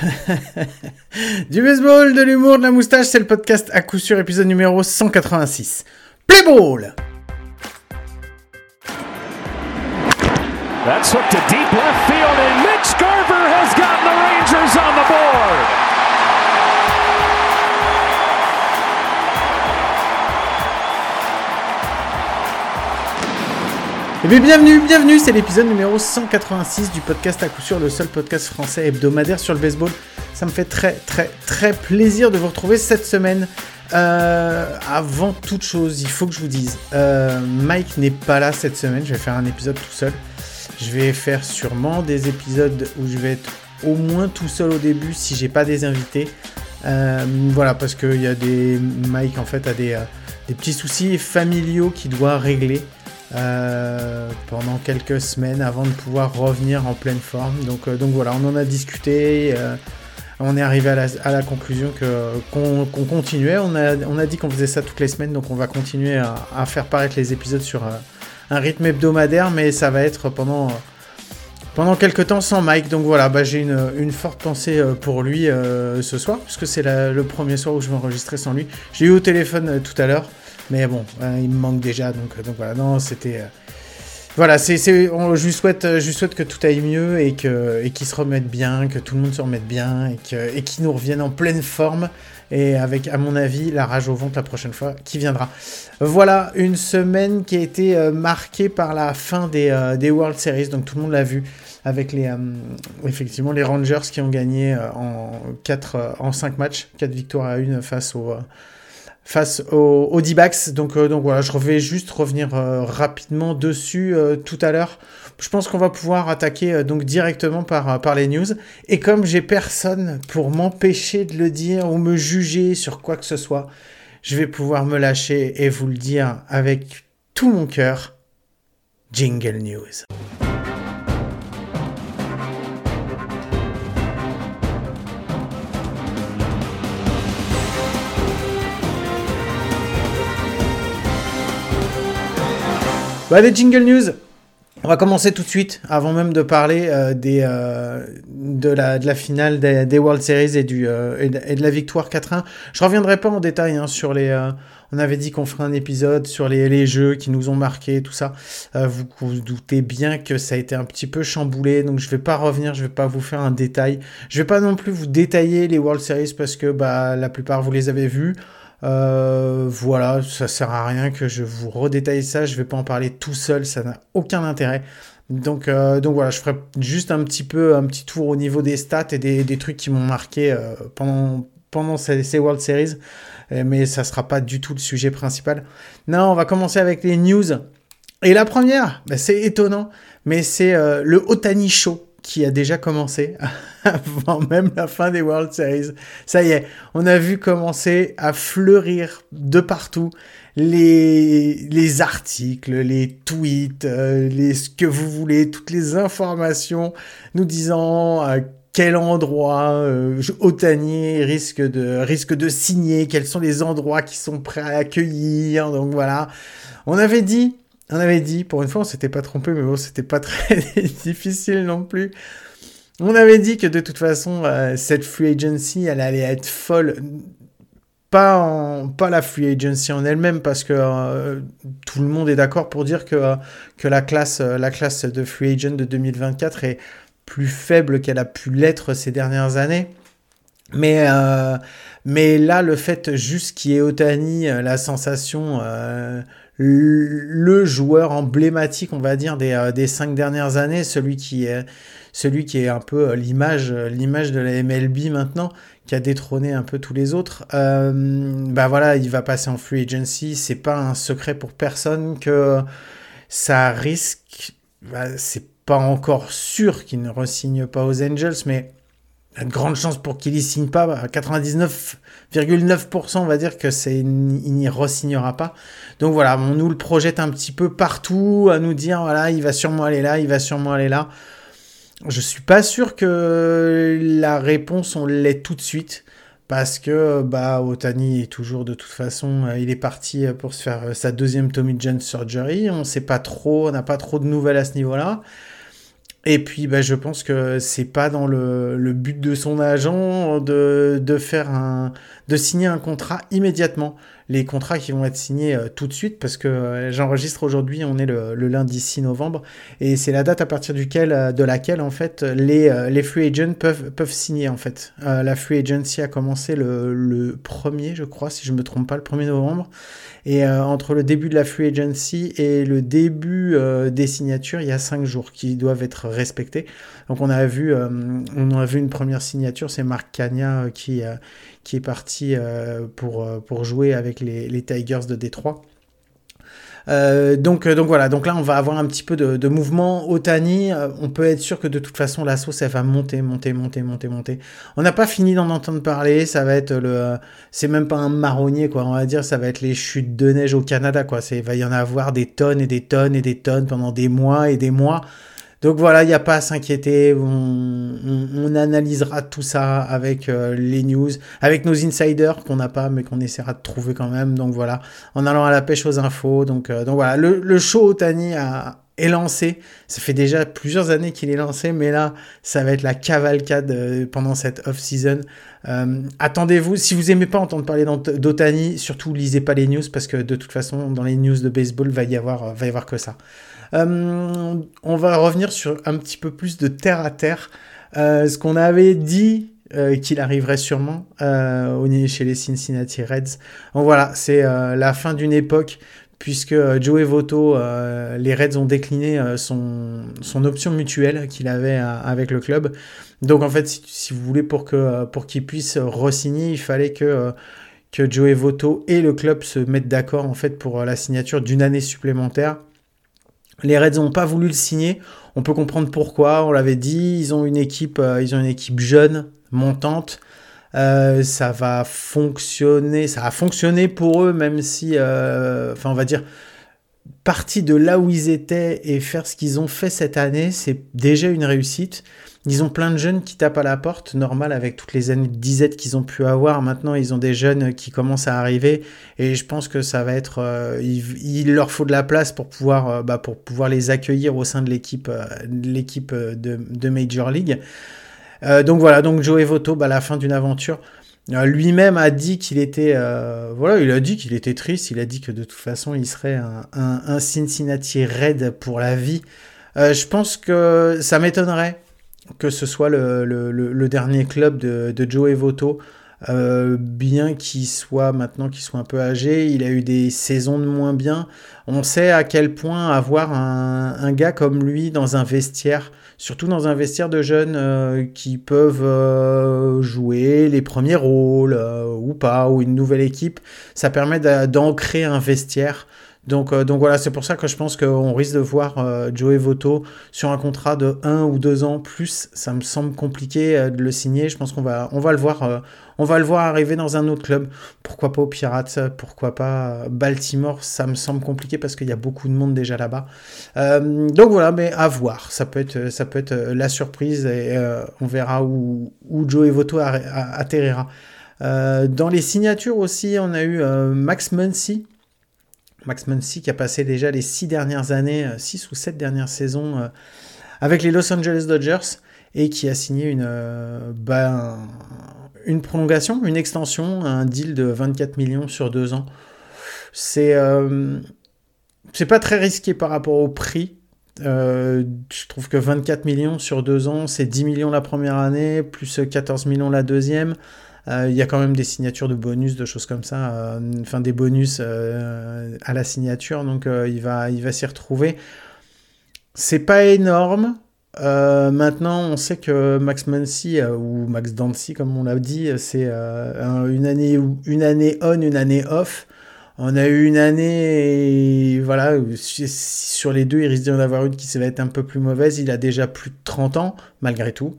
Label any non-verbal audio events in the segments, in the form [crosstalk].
[laughs] du baseball, de l'humour, de la moustache, c'est le podcast à coup sûr, épisode numéro 186. Play ball! That's hooked to deep left field, and Mitch Garver has gotten the Rangers on the board. Et bien bienvenue, bienvenue, c'est l'épisode numéro 186 du podcast à coup sûr, le seul podcast français hebdomadaire sur le baseball. Ça me fait très très très plaisir de vous retrouver cette semaine. Euh, avant toute chose, il faut que je vous dise, euh, Mike n'est pas là cette semaine, je vais faire un épisode tout seul. Je vais faire sûrement des épisodes où je vais être au moins tout seul au début si j'ai pas des invités. Euh, voilà, parce qu'il y a des. Mike en fait a des, des petits soucis familiaux qu'il doit régler. Euh, pendant quelques semaines avant de pouvoir revenir en pleine forme. Donc, euh, voilà, on en a discuté. Euh, on est arrivé à la, conclusion qu'on, continuait. On a, dit qu'on faisait ça toutes les semaines, donc on va continuer à, faire paraître les épisodes sur un rythme hebdomadaire, mais ça va être pendant, quelques temps sans Mike. Donc voilà, bah, j'ai une, forte pensée pour lui ce soir, puisque c'est le premier soir où je vais enregistrer sans lui. J'ai eu au téléphone tout à l'heure. Mais bon, hein, il me manque déjà, donc, donc voilà, non, c'était... Euh, voilà, c'est, je, lui souhaite, je lui souhaite que tout aille mieux et, que, et qu'il se remette bien, que tout le monde se remette bien et, que, qu'il nous revienne en pleine forme et avec, à mon avis, la rage au ventre la prochaine fois qui viendra. Voilà, une semaine qui a été euh, marquée par la fin des, euh, World Series, donc tout le monde l'a vu, avec les, effectivement les Rangers qui ont gagné en, 4, en 5 matchs, 4 victoires à 1 face aux face au, D-backs. Donc, euh, donc voilà, je vais juste revenir euh, rapidement dessus euh, tout à l'heure. Je pense qu'on va pouvoir attaquer donc directement par, par les news. Et comme j'ai personne pour m'empêcher de le dire ou me juger sur quoi que ce soit, je vais pouvoir me lâcher et vous le dire avec tout mon cœur. Jingle News. Bah, des jingle news. On va commencer tout de suite, avant même de parler euh, des, euh, de, la, de la finale des, World Series et, du, euh, et, de, la victoire 4-1. Je reviendrai pas en détail hein, sur les... on avait dit qu'on ferait un épisode sur les, les, jeux qui nous ont marqué, tout ça. vous vous doutez bien que ça a été un petit peu chamboulé, donc je vais pas revenir, je vais pas vous faire un détail. Je vais pas non plus vous détailler les World Series parce que bah, la plupart vous les avez vus. Euh, voilà, ça sert à rien que je vous redétaille ça. Je vais pas en parler tout seul, ça n'a aucun intérêt. Donc, euh, donc voilà, je ferai juste un petit peu un petit tour au niveau des stats et des, des trucs qui m'ont marqué euh, pendant, pendant ces, ces, World Series. Mais ça sera pas du tout le sujet principal. Non, on va commencer avec les news. Et la première, bah, c'est étonnant, mais c'est le Otani Show qui a déjà commencé [laughs] avant même la fin des World Series. Ça y est, on a vu commencer à fleurir de partout les, les articles, les tweets, euh, les, ce que vous voulez, toutes les informations nous disant à quel endroit euh, risque de, risque de signer, quels sont les endroits qui sont prêts à accueillir. Donc voilà, on avait dit on avait dit, pour une fois, on s'était pas trompé, mais bon, c'était pas très [laughs] difficile non plus. On avait dit que de toute façon, euh, cette free agency, elle allait être folle. Pas, en, pas la free agency en elle-même, parce que euh, tout le monde est d'accord pour dire que, euh, que la, classe, la classe de free agent de 2024 est plus faible qu'elle a pu l'être ces dernières années. Mais, mais là, le fait juste qu'il y ait Otani, la sensation, le joueur emblématique, on va dire, des, euh, des cinq dernières années, celui qui est, celui qui est un peu euh, l'image, euh, l'image de la MLB maintenant, qui a détrôné un peu tous les autres. bah voilà, il va passer en free agency. C'est pas un secret pour personne que ça risque. Bah, c'est pas encore sûr qu'il ne resigne pas aux Angels, mais il y a de grandes chances pour qu'il y signe pas. 99,9% on va dire que c'est il n'y re-signera pas. Donc voilà, on nous le projette un petit peu partout à nous dire voilà, il va sûrement aller là, il va sûrement aller là. Je suis pas sûr que la réponse on l'ait tout de suite parce que bah Otani est toujours de toute façon, euh, il est parti pour se faire euh, sa deuxième Tommy John surgery, on sait pas trop, on n'a pas trop de nouvelles à ce niveau-là. Et puis, bah, je pense que c'est pas dans le, but de son agent de, de faire un, de signer un contrat immédiatement les contrats qui vont être signés euh, tout de suite parce que euh, j'enregistre aujourd'hui, on est le, lundi 6 novembre et c'est la date à partir duquel, euh, de laquelle en fait les, les free agents peuvent, peuvent signer en fait. la free agency a commencé le, le 1er, je crois, si je me trompe pas, le 1er novembre. Et entre le début de la free agency et le début des signatures, il y a 5 jours qui doivent être respectés. Donc on a vu, on a vu une première signature, c'est Marc Cagna qui, qui est parti euh, pour, euh, jouer avec les, Tigers de Détroit. Euh, donc, voilà, donc là on va avoir un petit peu de, mouvement. Otani, on peut être sûr que de toute façon la sauce elle va monter, monter, monter, monter, monter. On n'a pas fini d'en entendre parler, ça va être le, c'est même pas un marronnier quoi, on va dire, ça va être les chutes de neige au Canada quoi. Il va y en avoir des tonnes et des tonnes et des tonnes pendant des mois et des mois. Donc voilà, il n'y a pas à s'inquiéter. On, analysera tout ça avec euh, les news, avec nos insiders qu'on n'a pas, mais qu'on essaiera de trouver quand même. Donc voilà, en allant à la pêche aux infos. Donc, euh, donc voilà, le, le show Tani a, est lancé. Ça fait déjà plusieurs années qu'il est lancé, mais là, ça va être la cavalcade euh, pendant cette off-season. Attendez-vous, si vous aimez pas entendre parler d'Otani, surtout lisez pas les news parce que de toute façon, dans les news de baseball, va y avoir, va y avoir que ça. Euh, on va revenir sur un petit peu plus de terre à terre. Euh, ce qu'on avait dit euh, qu'il arriverait sûrement chez les Cincinnati Reds. Donc voilà, c'est la fin d'une époque puisque Joey Votto, les Reds ont décliné son, son option mutuelle qu'il avait avec le club. Donc en fait, si, vous voulez pour que pour qu'il puisse re-signer, il fallait que que Joey Votto et le club se mettent d'accord en fait pour la signature d'une année supplémentaire. Les Reds n'ont pas voulu le signer. On peut comprendre pourquoi. On l'avait dit. Ils ont une équipe, euh, ils ont une équipe jeune, montante. Euh, ça va fonctionner. Ça a fonctionné pour eux, même si, euh, enfin, on va dire, partir de là où ils étaient et faire ce qu'ils ont fait cette année, c'est déjà une réussite. Ils ont plein de jeunes qui tapent à la porte, normal avec toutes les années de disette qu'ils ont pu avoir. Maintenant, ils ont des jeunes qui commencent à arriver et je pense que ça va être, euh, il, leur faut de la place pour pouvoir, euh, bah, pour pouvoir les accueillir au sein de l'équipe, euh, de, de, Major League. donc voilà, donc Joey Voto, bah, la fin d'une aventure. Lui-même a dit qu'il était, voilà, il a dit qu'il était triste. Il a dit que de toute façon, il serait un Cincinnati Red pour la vie. je pense que ça m'étonnerait que ce soit le, dernier club de, Joe Voto, euh, bien qu'il soit maintenant qu'il soit un peu âgé, il a eu des saisons de moins bien. On sait à quel point avoir un, gars comme lui dans un vestiaire, surtout dans un vestiaire de jeunes euh, qui peuvent euh, jouer les premiers rôles ou pas, ou une nouvelle équipe, ça permet d'ancrer un vestiaire. Donc, euh, donc voilà, c'est pour ça que je pense qu'on risque de voir euh, Joey Voto sur un contrat de 1 ou 2 ans plus. Ça me semble compliqué euh, de le signer. Je pense qu'on va, on va le voir. on va le voir arriver dans un autre club. Pourquoi pas aux Pirates Pourquoi pas Baltimore Ça me semble compliqué parce qu'il y a beaucoup de monde déjà là-bas. donc voilà, mais à voir. Ça peut être, ça peut être la surprise et on verra où, où Joey Voto atterrira. dans les signatures aussi, on a eu Max Muncy Max Muncy qui a passé déjà les six dernières années, euh, six ou sept dernières saisons euh, avec les Los Angeles Dodgers et qui a signé une, euh, ben, une prolongation, une extension, un deal de 24 millions sur deux ans. C'est c'est pas très risqué par rapport au prix. je trouve que 24 millions sur deux ans, c'est 10 millions la première année, plus 14 millions la deuxième. Euh, il y a quand même des signatures de bonus, de choses comme ça, euh, enfin des bonus euh, à la signature, donc il va, il va s'y retrouver. C'est pas énorme. maintenant, on sait que Max Muncy ou Max Dancy, comme on l'a dit, c'est une année une année on, une année off. On a eu une année, voilà, sur les deux, il risque d'en avoir une qui va être un peu plus mauvaise. Il a déjà plus de 30 ans, malgré tout.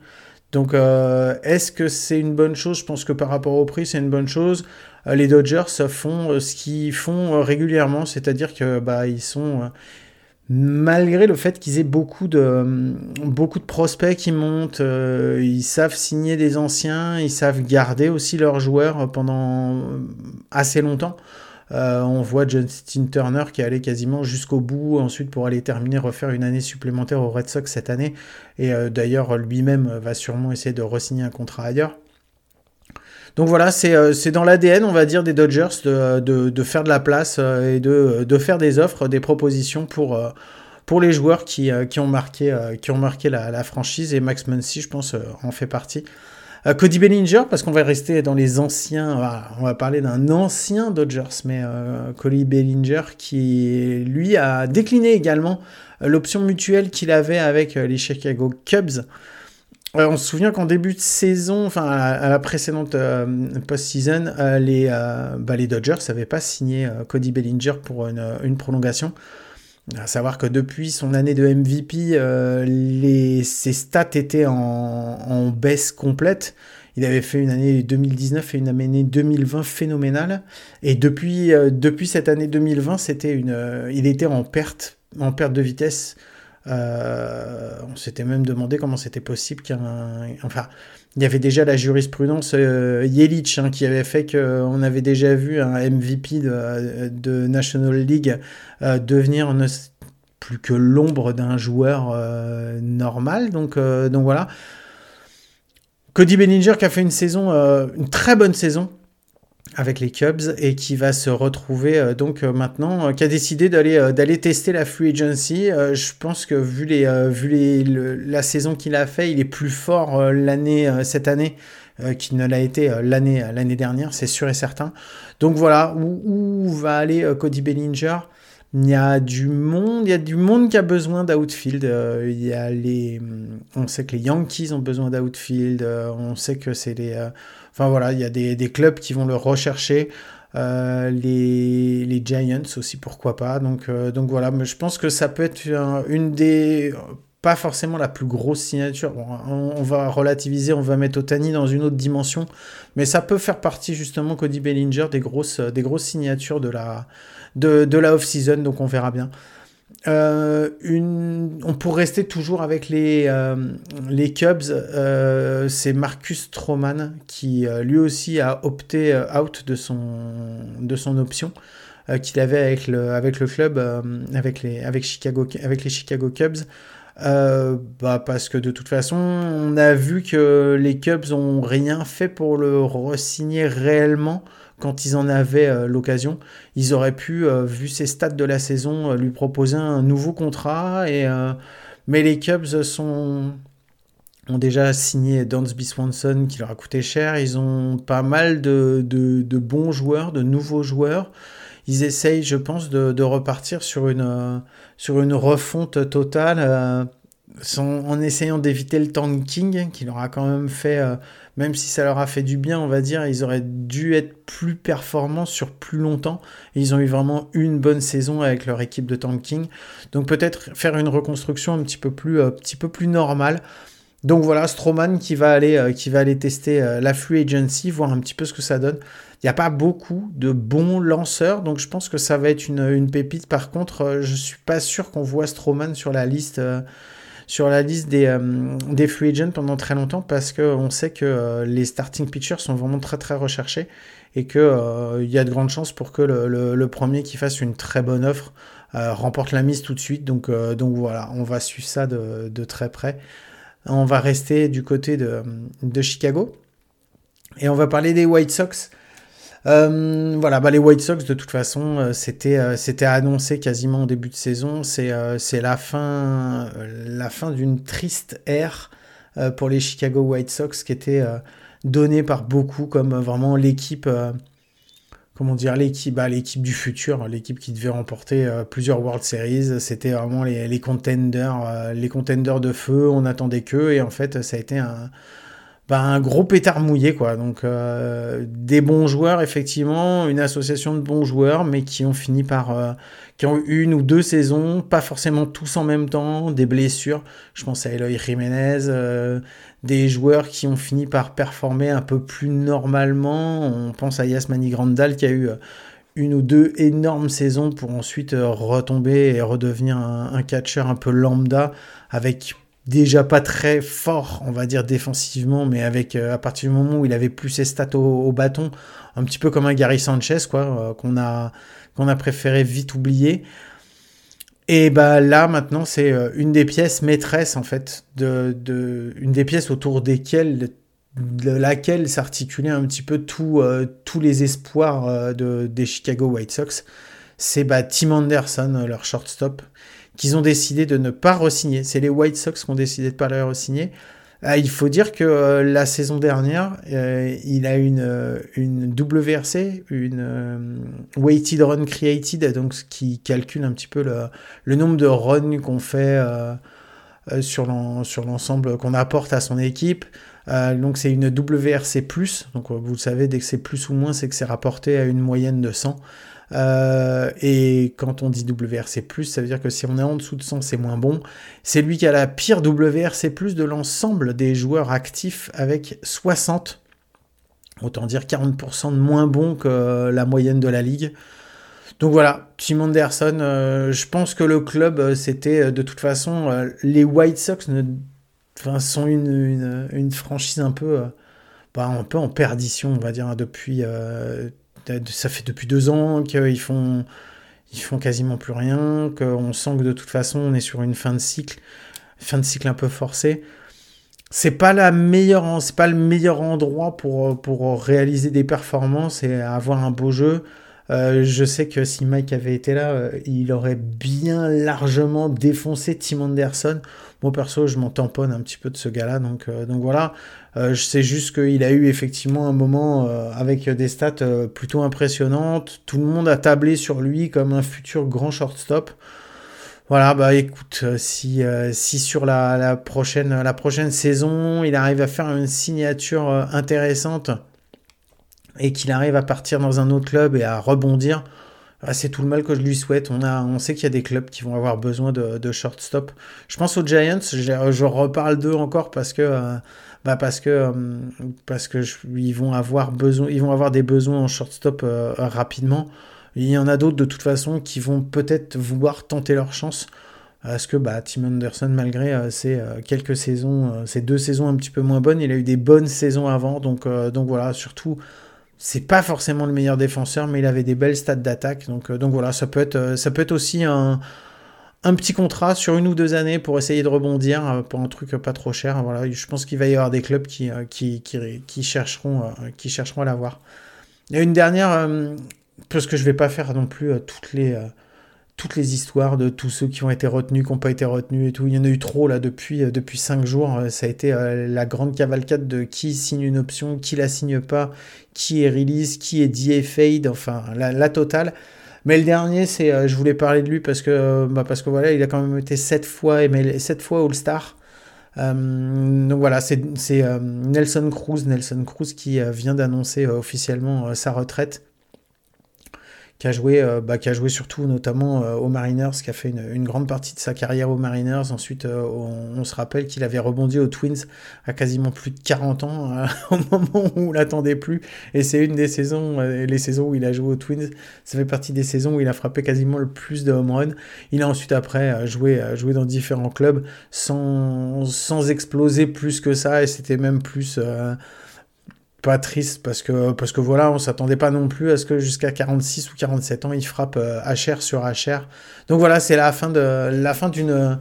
Donc, euh, est-ce que c'est une bonne chose? Je pense que par rapport au prix, c'est une bonne chose. Euh, les Dodgers font euh, ce qu'ils font régulièrement, c'est-à-dire que bah, ils sont malgré le fait qu'ils aient beaucoup de, beaucoup de prospects qui montent, ils savent signer des anciens, ils savent garder aussi leurs joueurs pendant assez longtemps. On voit Justin Turner qui est allé quasiment jusqu'au bout, ensuite pour aller terminer, refaire une année supplémentaire aux Red Sox cette année. Et d'ailleurs, lui-même va sûrement essayer de re-signer un contrat ailleurs. Donc voilà, c'est dans l'ADN, on va dire, des Dodgers de, de, faire de la place et de, faire des offres, des propositions pour, les joueurs qui, ont marqué, la, franchise. Et Max Muncy, je pense, en fait partie. Euh, Cody Bellinger, parce qu'on va rester dans les anciens, on va parler d'un ancien Dodgers, mais euh, Cody Bellinger qui, lui, a décliné également euh, l'option mutuelle qu'il avait avec les Chicago Cubs. on se souvient qu'en début de saison, enfin à, la précédente post-season, les, bah, les Dodgers n'avaient pas signé Cody Bellinger pour une prolongation. À savoir que depuis son année de MVP, euh, les, ses stats étaient en, baisse complète. Il avait fait une année 2019 et une année 2020 phénoménale. Et depuis, euh, depuis cette année 2020, c'était une, euh, il était en perte, en perte de vitesse. on s'était même demandé comment c'était possible qu'un, enfin, il y avait déjà la jurisprudence euh, Yelich hein, qui avait fait qu'on avait déjà vu un MVP de, National League euh, devenir plus que l'ombre d'un joueur euh, normal. Donc, donc voilà. Cody Bellinger qui a fait une saison, une très bonne saison avec les Cubs et qui va se retrouver euh, donc euh, maintenant, euh, qui a décidé d'aller d'aller tester la free agency. je pense que vu les vu les, la saison qu'il a fait, il est plus fort l'année cette année qu'il ne l'a été l'année l'année dernière, c'est sûr et certain. Donc voilà où, où va aller Cody Bellinger? Il y a du monde, il y a du monde qui a besoin d'outfield. il y a les, on sait que les Yankees ont besoin d'outfield. on sait que c'est les Enfin voilà, il y a des, clubs qui vont le rechercher. Euh, les, Giants aussi, pourquoi pas. Donc, euh, voilà, je pense que ça peut être une des. Pas forcément la plus grosse signature. on, va relativiser, on va mettre Otani dans une autre dimension. Mais ça peut faire partie justement, Cody Bellinger, des grosses, des grosses signatures de la, de, de la off-season. Donc on verra bien. Euh. On pourrait rester toujours avec les, euh, les Cubs. Euh, c'est Marcus Stroman qui lui aussi a opté out de son, de son option qu'il avait avec le, avec le club, avec, les, avec, Chicago, avec les Chicago Cubs. bah parce que de toute façon, on a vu que les Cubs ont rien fait pour le re-signer réellement quand ils en avaient euh, l'occasion. Ils auraient pu, euh, vu ses stats de la saison, euh, lui proposer un nouveau contrat. Et, mais les Cubs ont déjà signé Dansby Swanson qui leur a coûté cher. Ils ont pas mal de, bons joueurs, de nouveaux joueurs. Ils essayent, je pense, de, repartir sur une refonte totale en essayant d'éviter le tanking qui leur a quand même fait même si ça leur a fait du bien, on va dire, ils auraient dû être plus performants sur plus longtemps. ils ont eu vraiment une bonne saison avec leur équipe de tanking. Donc peut-être faire une reconstruction un petit peu plus, euh, normale. Donc voilà, Stroman qui va aller, euh, qui va aller tester euh, la free agency, voir un petit peu ce que ça donne. Il n'y a pas beaucoup de bons lanceurs, donc je pense que ça va être une, pépite. Par contre, je suis pas sûr qu'on voit Stroman sur la liste sur la liste des, euh, des free agents pendant très longtemps parce qu'on sait que euh, les starting pitchers sont vraiment très très recherchés et qu'il euh, y a de grandes chances pour que le, premier qui fasse une très bonne offre remporte la mise tout de suite. Donc, voilà, on va suivre ça de, très près. On va rester du côté de Chicago et on va parler des White Sox. Euh, voilà, bah les White Sox, de toute façon, euh, c'était euh, c'était annoncé quasiment au début de saison. C'est c'est la fin, la fin d'une triste ère pour les Chicago White Sox qui était donnée par beaucoup comme vraiment l'équipe comment dire, l'équipe, bah, l'équipe du futur, l'équipe qui devait remporter plusieurs World Series. C'était vraiment les, contenders, les contenders de feu. On attendait qu'eux et en fait, ça a été un, un gros pétard mouillé, quoi. Donc, euh, des bons joueurs, effectivement, une association de bons joueurs, mais qui ont fini par. Euh, qui ont eu une ou deux saisons, pas forcément tous en même temps, des blessures. Je pense à Eloy Jiménez, euh, des joueurs qui ont fini par performer un peu plus normalement. On pense à Yasmani Grandal qui a eu une ou deux énormes saisons pour ensuite retomber et redevenir un, un catcheur un peu lambda avec déjà pas très fort, on va dire défensivement, mais avec à partir du moment où il avait plus ses stats au, bâton, un petit peu comme un Gary Sanchez, quoi, qu'on a qu'on a préféré vite oublier. Et bah là maintenant c'est une des pièces maîtresses en fait de, de une des pièces autour desquelles de laquelle s'articulait un petit peu tous les espoirs de, des Chicago White Sox c'est bah, Tim Anderson, leur shortstop, qu'ils ont décidé de ne pas re-signer. C'est les White Sox qui ont décidé de ne pas le re-signer. Ah, il faut dire que euh, la saison dernière, euh, il a une, euh, une WRC, une Weighted Run Created, donc ce qui calcule un petit peu le, le nombre de runs qu'on fait sur l'ensemble qu'on apporte à son équipe. donc c'est une WRC+, donc vous le savez, dès que c'est plus ou moins, c'est que c'est rapporté à une moyenne de 100. Euh, et quand on dit WRC+, ça veut dire que si on est en dessous de 100, c'est moins bon. C'est lui qui a la pire WRC+, de l'ensemble des joueurs actifs avec 60. Autant dire 40% de moins bon que la moyenne de la ligue. Donc voilà, Tim Anderson, euh, je pense que le club, euh, c'était de toute façon, les White Sox sont une, une, franchise un peu, bah, un peu en perdition, on va dire, hein, depuis ça fait depuis deux ans qu'ils font, ils font quasiment plus rien, qu'on sent que de toute façon on est sur une fin de cycle, fin de cycle un peu forcée. C'est pas la meilleure, c'est pas le meilleur endroit pour, pour réaliser des performances et avoir un beau jeu. Euh, je sais que si Mike avait été là, euh, il aurait bien largement défoncé Tim Anderson. Moi perso, je m'en tamponne un petit peu de ce gars-là, donc, euh, voilà. je sais juste qu'il a eu effectivement un moment avec des stats plutôt impressionnantes. Tout le monde a tablé sur lui comme un futur grand shortstop. Voilà, bah écoute, si, sur la, prochaine, la prochaine saison, il arrive à faire une signature intéressante et qu'il arrive à partir dans un autre club et à rebondir, ah, c'est tout le mal que je lui souhaite. On, a, on sait qu'il y a des clubs qui vont avoir besoin de, shortstop. Je pense aux Giants, je, reparle d'eux encore parce que, euh, bah parce que, euh, parce que ils, vont avoir besoin, ils vont avoir des besoins en shortstop euh, rapidement. Il y en a d'autres de toute façon qui vont peut-être vouloir tenter leur chance. Parce que bah, Tim Anderson, malgré ces quelques saisons, ces deux saisons un petit peu moins bonnes, il a eu des bonnes saisons avant. Donc, donc voilà, surtout c'est pas forcément le meilleur défenseur, mais il avait des belles stats d'attaque. Donc, euh, donc voilà, ça peut être, euh, ça peut aussi un, petit contrat sur une ou deux années pour essayer de rebondir euh, pour un truc pas trop cher. Voilà, je pense qu'il va y avoir des clubs qui, chercheront, qui chercheront à l'avoir. Et une dernière, parce que je vais pas faire non plus toutes les toutes les histoires de tous ceux qui ont été retenus, qui n'ont pas été retenus et tout. Il y en a eu trop là depuis, euh, depuis 5 jours. Euh, ça a été euh, la grande cavalcade de qui signe une option, qui la signe pas, qui est release, qui est DFA'd, enfin la, totale. Mais le dernier, c'est, je voulais parler de lui parce que, bah parce que voilà, il a quand même été 7 fois, 7 fois All-Star. donc voilà, c'est Nelson Cruz, Nelson Cruz qui vient d'annoncer officiellement sa retraite qui a joué, euh, bah, qui a joué surtout notamment euh, aux Mariners, qui a fait une, grande partie de sa carrière aux Mariners. Ensuite, euh, on, se rappelle qu'il avait rebondi aux Twins à quasiment plus de 40 ans [laughs] au moment où on l'attendait plus. Et c'est une des saisons, les saisons où il a joué aux Twins, ça fait partie des saisons où il a frappé quasiment le plus de home runs. Il a ensuite après joué, joué dans différents clubs sans, sans exploser plus que ça, et c'était même plus pas triste parce que, parce que voilà, on s'attendait pas non plus à ce que jusqu'à 46 ou 47 ans, il frappe HR euh, sur HR. Donc voilà, c'est la fin de la fin d'une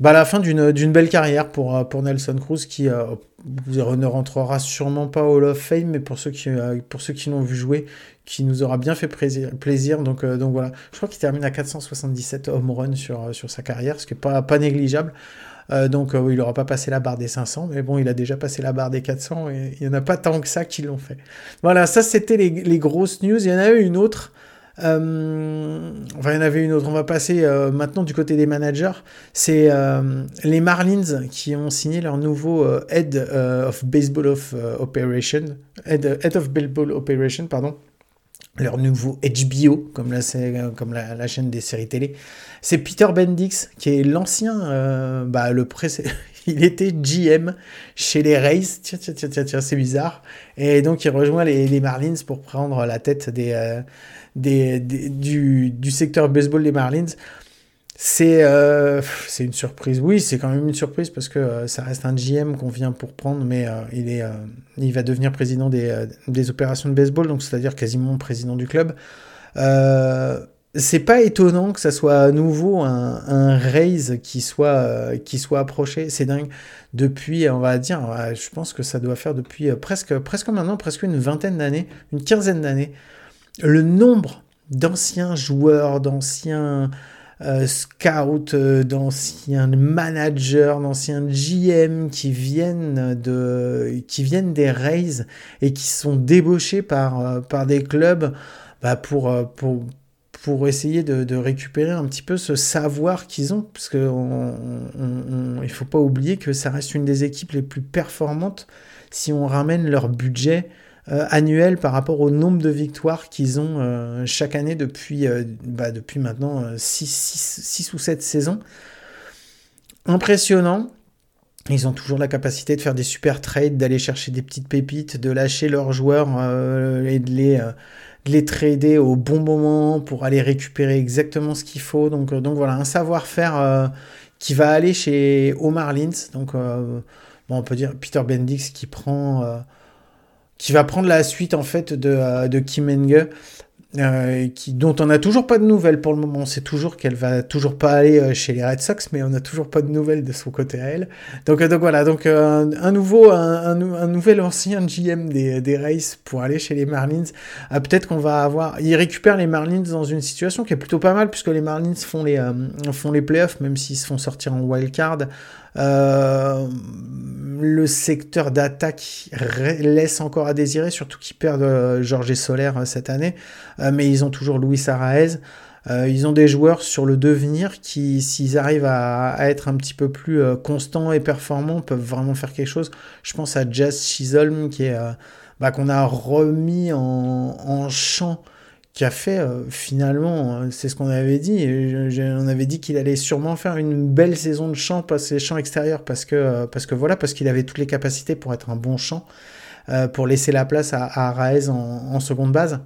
bah, la fin d'une, d'une belle carrière pour, euh, pour Nelson Cruz qui euh, ne rentrera sûrement pas au Hall of Fame, mais pour ceux qui, pour ceux qui l'ont vu jouer, qui nous aura bien fait plaisir. donc, donc voilà, je crois qu'il termine à 477 home runs sur, sur sa carrière, ce qui n'est pas, pas négligeable. Euh, donc euh, il n'aura pas passé la barre des 500, mais bon, il a déjà passé la barre des 400 et il n'y en a pas tant que ça qui l'ont fait. Voilà, ça c'était les, grosses news. Il y en a eu une autre. Euh, enfin, il y en avait une autre. On va passer maintenant du côté des managers. C'est les Marlins qui ont signé leur nouveau Head of Baseball Operation. Head, of Baseball Operation, pardon leur nouveau HBO, comme la, comme la, chaîne des séries télé. C'est Peter Bendix, qui est l'ancien, euh, bah, [laughs] il était GM chez les Rays, tiens, tiens, tiens, tiens, c'est bizarre. Et donc il rejoint les, Marlins pour prendre la tête euh, du, secteur baseball des Marlins. c'est euh, c'est une surprise. Oui, c'est quand même une surprise parce que ça reste un GM qu'on vient pour prendre, mais il va devenir président des, des opérations de baseball, donc c'est-à-dire quasiment président du club. C'est pas étonnant que ça soit à nouveau un, raise qui soit, qui soit approché. C'est dingue. Depuis, on va dire, je pense que ça doit faire depuis presque, presque maintenant, presque une vingtaine d'années, une quinzaine d'années, le nombre d'anciens joueurs, d'anciens euh, scouts, euh, d'anciens managers, d'anciens GM qui viennent, de, qui viennent des Rays et qui sont débauchés par, euh, par des clubs bah, pour, pour, pour essayer de, récupérer un petit peu ce savoir qu'ils ont, parce qu'il ne faut pas oublier que ça reste une des équipes les plus performantes si on ramène leur budget euh, annuel par rapport au nombre de victoires qu'ils ont euh, chaque année depuis, euh, bah, depuis maintenant 6 ou 7 saisons. Impressionnant. Ils ont toujours la capacité de faire des super trades, d'aller chercher des petites pépites, de lâcher leurs joueurs et de les, les trader au bon moment pour aller récupérer exactement ce qu'il faut. Donc, donc voilà, un savoir-faire qui va aller chez Omar Lins. Donc bon, on peut dire Peter Bendix qui prend qui va prendre la suite en fait de, euh, de Kim Enge, euh, dont on n'a toujours pas de nouvelles pour le moment. On sait toujours qu'elle va toujours pas aller euh, chez les Red Sox, mais on n'a toujours pas de nouvelles de son côté à elle. Donc, donc voilà, donc un, nouveau, un, nouvel ancien GM des, des Rays pour aller chez les Marlins. Ah, peut-être qu'on va avoir. Il récupère les Marlins dans une situation qui est plutôt pas mal puisque les Marlins font les font les playoffs, même s'ils se font sortir en wild card. Euh, le secteur d'attaque laisse encore à désirer, surtout qu'ils perdent euh, Georges Solaire euh, cette année, mais ils ont toujours Louis Araez. ils ont des joueurs sur le devenir qui, s'ils arrivent à, être un petit peu plus constants et performants, peuvent vraiment faire quelque chose. Je pense à Jazz Chisholm qui est bah, qu'on a remis en, en champ qui a fait euh, finalement, euh, c'est ce qu'on avait dit, on avait dit qu'il allait sûrement faire une belle saison de champ, passer champ extérieur, parce que, euh, parce que voilà, parce qu'il avait toutes les capacités pour être un bon champ, pour laisser la place à, à Raez en, seconde base.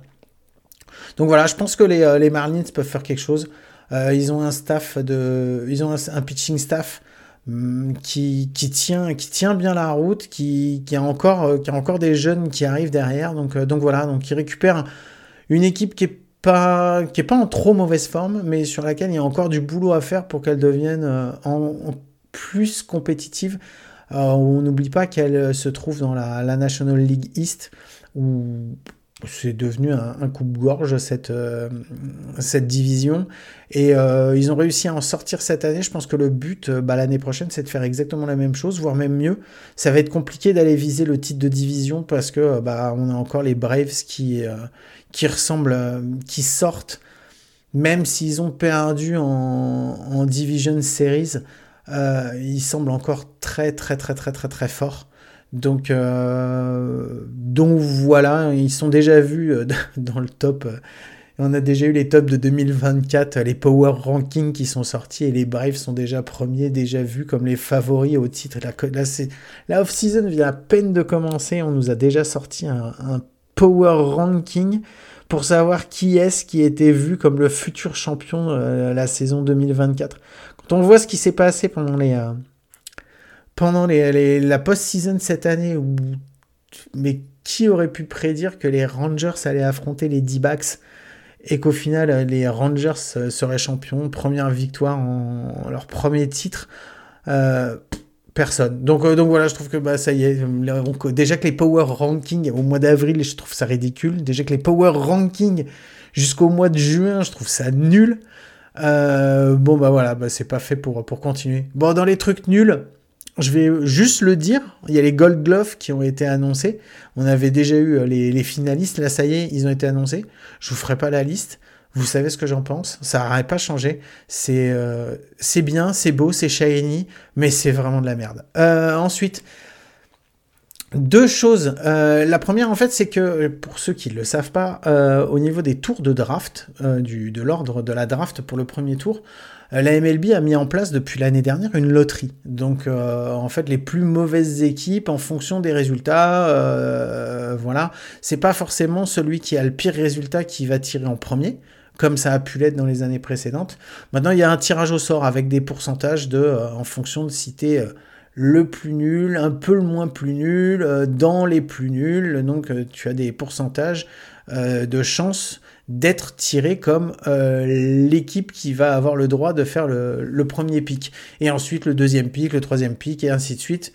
Donc voilà, je pense que les, les Marlins peuvent faire quelque chose. ils ont un staff de, ils ont un, pitching staff mm, qui, qui, tient, qui tient bien la route, qui, qui, a encore, qui a encore des jeunes qui arrivent derrière. Donc, donc voilà, donc ils récupèrent une équipe qui est pas en trop mauvaise forme, mais sur laquelle il y a encore du boulot à faire pour qu'elle devienne euh, plus compétitive. Euh, on n'oublie pas qu'elle euh, se trouve dans la, National League East, c'est devenu un, un coupe-gorge cette, cette division. Et ils ont réussi à en sortir cette année. Je pense que le but bah, l'année prochaine, c'est de faire exactement la même chose, voire même mieux. Ça va être compliqué d'aller viser le titre de division parce que bah, on a encore les Braves qui qui ressemblent, euh, qui sortent, même s'ils ont perdu en, en Division Series, euh, ils semblent encore très très très très très très forts. Donc, euh, donc voilà, ils sont déjà vus euh, [laughs] dans le top. On a déjà eu les tops de 2024, les Power Rankings qui sont sortis et les Braves sont déjà premiers, déjà vus comme les favoris au titre. Là, la off-season vient à peine de commencer, on nous a déjà sorti un, un Power Ranking pour savoir qui est-ce qui était vu comme le futur champion euh, la saison 2024. Quand on voit ce qui s'est passé pendant les euh, pendant la post-season cette année, mais qui aurait pu prédire que les Rangers allaient affronter les D-backs et qu'au final les Rangers euh, seraient champions, première victoire en, leur premier titre. Personne. Donc, euh, voilà, je trouve que bah, ça y est. déjà que les Power Rankings au mois d'avril, je trouve ça ridicule. Déjà que les Power Rankings jusqu'au mois de juin, je trouve ça nul. Euh, bon, bah voilà, bah, c'est pas fait pour continuer. Bon, dans les trucs nuls, je vais juste le dire. Il y a les Gold Gloves qui ont été annoncés. On avait déjà eu euh, les, finalistes. Là, ça y est, ils ont été annoncés. Je vous ferai pas la liste. Vous savez ce que j'en pense Ça n'aurait pas changé. C'est euh, c'est bien, c'est beau, c'est shiny, mais c'est vraiment de la merde. Euh, ensuite, deux choses. Euh, la première, en fait, c'est que, pour ceux qui ne le savent pas, au niveau des tours de draft, du, de l'ordre de la draft pour le premier tour, la MLB a mis en place depuis l'année dernière une loterie. Donc, en fait, les plus mauvaises équipes, en fonction des résultats, voilà, c'est pas forcément celui qui a le pire résultat qui va tirer en premier comme ça a pu l'être dans les années précédentes. Maintenant, il y a un tirage au sort avec des pourcentages de, en fonction de si le plus nul, un peu le moins plus nul, dans les plus nuls. Donc, tu as des pourcentages de chance d'être tiré comme euh, l'équipe qui va avoir le droit de faire le, premier pic. Et ensuite le deuxième pic, le troisième pic, et ainsi de suite,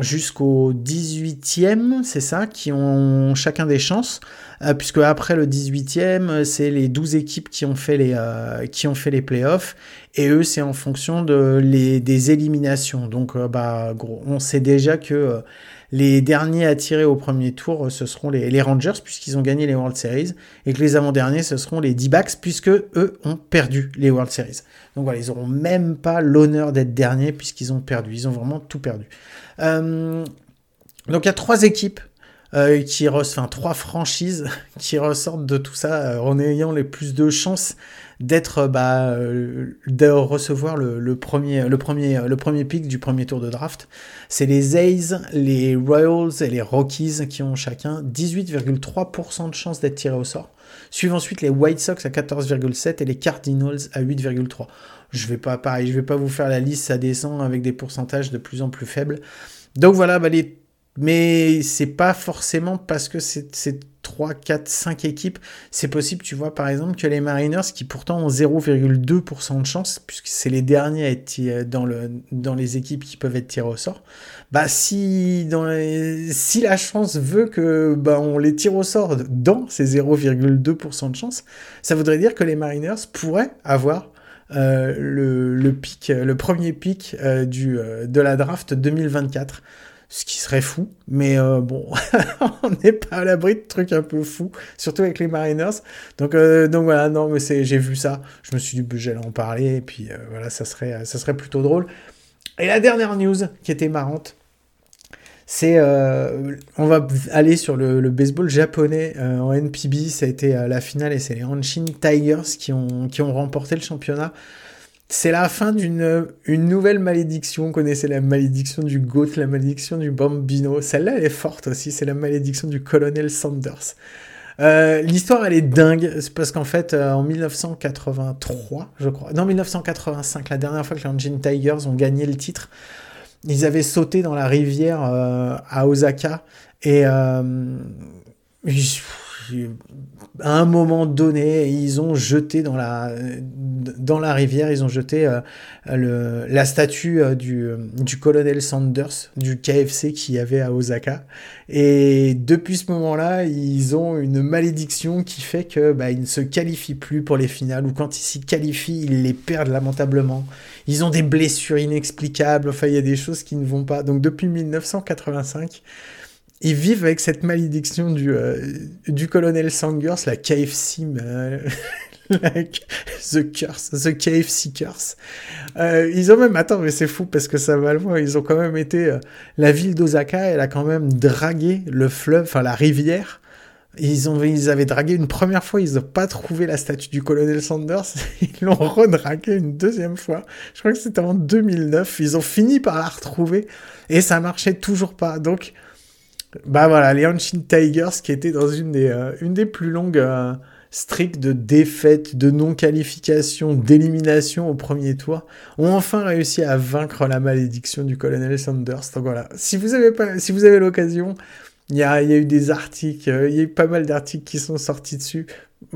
jusqu'au 18e, c'est ça, qui ont chacun des chances, euh, puisque après le 18e, c'est les 12 équipes qui ont fait les, euh, qui ont fait les playoffs, et eux, c'est en fonction de les, des éliminations. Donc, bah, gros, on sait déjà que les derniers à tirer au premier tour, ce seront les, Rangers, puisqu'ils ont gagné les World Series, et que les avant-derniers, ce seront les D-Backs, puisque eux ont perdu les World Series. Donc voilà, ils n'auront même pas l'honneur d'être derniers, puisqu'ils ont perdu. Ils ont vraiment tout perdu. Euh, donc il y a trois équipes euh, qui enfin trois franchises [laughs] qui ressortent de tout ça euh, en ayant les plus de chances d'être bah, de recevoir le, premier le premier le premier pick du premier tour de draft. C'est les A's, les Royals et les Rockies qui ont chacun 18,3% de chances d'être tirés au sort. Suivent ensuite les White Sox à 14,7 et les Cardinals à 8,3. Je vais pas pareil, je vais pas vous faire la liste, ça descend avec des pourcentages de plus en plus faibles. Donc voilà, bah les mais c'est pas forcément parce que c'est 3, 4, 5 équipes. C'est possible, tu vois, par exemple, que les Mariners, qui pourtant ont 0,2% de chance, puisque c'est les derniers à être dans, le, dans les équipes qui peuvent être tirés au sort, bah si, si la chance veut que bah, on les tire au sort dans ces 0,2% de chance, ça voudrait dire que les Mariners pourraient avoir euh, le, le, pic, le premier pic euh, du, euh, de la draft 2024 ce qui serait fou, mais euh, bon, [laughs] on n'est pas à l'abri de trucs un peu fous, surtout avec les Mariners. Donc, donc voilà, non, mais c'est, j'ai vu ça, je me suis dit, bah, j'allais en parler, et puis voilà, ça serait, ça serait plutôt drôle. Et la dernière news qui était marrante, c'est, on va aller sur le, baseball japonais en NPB, ça a été la finale, et c'est les Hanshin Tigers qui ont, qui ont remporté le championnat. C'est la fin d'une une nouvelle malédiction. Vous connaissez la malédiction du GOAT, la malédiction du Bambino. Celle-là, elle est forte aussi. C'est la malédiction du colonel Sanders. Euh, l'histoire, elle est dingue. C'est parce qu'en fait, euh, en 1983, je crois, non, 1985, la dernière fois que les Engine Tigers ont gagné le titre, ils avaient sauté dans la rivière euh, à Osaka. Et à un moment donné, ils ont jeté dans la, dans la rivière, ils ont jeté euh, le, la statue euh, du, du colonel Sanders, du KFC qu'il y avait à Osaka. Et depuis ce moment-là, ils ont une malédiction qui fait que bah, ils ne se qualifient plus pour les finales, ou quand ils s'y qualifient, ils les perdent lamentablement. Ils ont des blessures inexplicables, enfin il y a des choses qui ne vont pas. Donc depuis 1985, ils vivent avec cette malédiction du, euh, du colonel Sanders, la KFC, [laughs] the curse, the KFC curse. Euh, ils ont même, attends, mais c'est fou parce que ça va loin, ils ont quand même été, euh, la ville d'Osaka, elle a quand même dragué le fleuve, enfin la rivière. Ils, ont, ils avaient dragué une première fois, ils n'ont pas trouvé la statue du colonel Sanders, [laughs] ils l'ont redragué une deuxième fois. Je crois que c'était en 2009, ils ont fini par la retrouver et ça marchait toujours pas. Donc, bah voilà, les Hanshin Tigers qui étaient dans une des, euh, une des plus longues euh, streaks de défaites, de non-qualification, d'élimination au premier tour, ont enfin réussi à vaincre la malédiction du colonel Sanders. Donc voilà, si vous avez, pas, si vous avez l'occasion, il y a, y a, eu des articles, euh, il y a eu pas mal d'articles qui sont sortis dessus.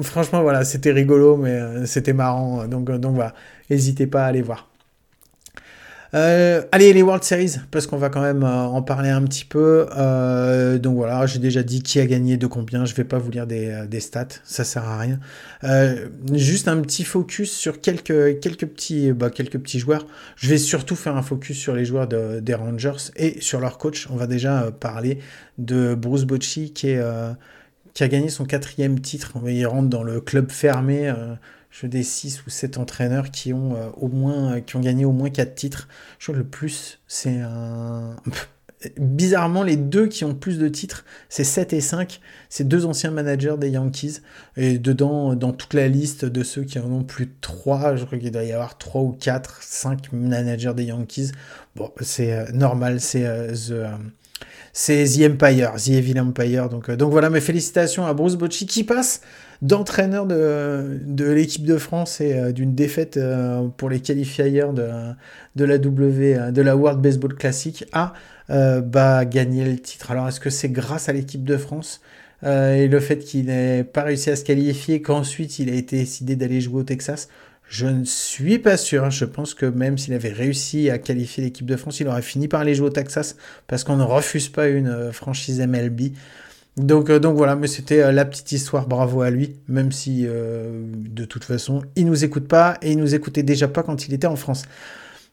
Franchement, voilà, c'était rigolo, mais c'était marrant. Donc, donc voilà, n'hésitez pas à aller voir. Euh, allez, les World Series, parce qu'on va quand même euh, en parler un petit peu. Euh, donc voilà, j'ai déjà dit qui a gagné de combien. Je vais pas vous lire des, des stats, ça sert à rien. juste un petit focus sur quelques, quelques, petits, bah, quelques petits joueurs. Je vais surtout faire un focus sur les joueurs de, des Rangers et sur leur coach. On va déjà parler de Bruce Bocci qui, est, qui a gagné son quatrième titre. Il rentre dans le club fermé je des 6 ou 7 entraîneurs qui ont euh, au moins euh, qui ont gagné au moins 4 titres. Je crois que le plus, c'est un. Bizarrement, les deux qui ont plus de titres, c'est 7 et 5. C'est deux anciens managers des Yankees. Et dedans, dans toute la liste de ceux qui en ont plus de 3, je crois qu'il doit y avoir 3 ou 4, 5 managers des Yankees. Bon, c'est euh, normal, c'est The c'est The Empire, The Evil Empire. Donc, donc voilà, mes félicitations à Bruce Bocci qui passe d'entraîneur de, l'équipe de France et d'une défaite pour les qualifiers de, de la W, de la World Baseball Classic, a bah, gagné le titre. Alors, est-ce que c'est grâce à l'équipe de France et le fait qu'il n'ait pas réussi à se qualifier, qu'ensuite il a été décidé d'aller jouer au Texas? Je ne suis pas sûr. Je pense que même s'il avait réussi à qualifier l'équipe de France, il aurait fini par aller jouer au Texas parce qu'on ne refuse pas une euh, franchise MLB. Donc, euh, donc voilà, mais c'était euh, la petite histoire. Bravo à lui, même si de toute façon, il nous écoute pas et il nous écoutait déjà pas quand il était en France.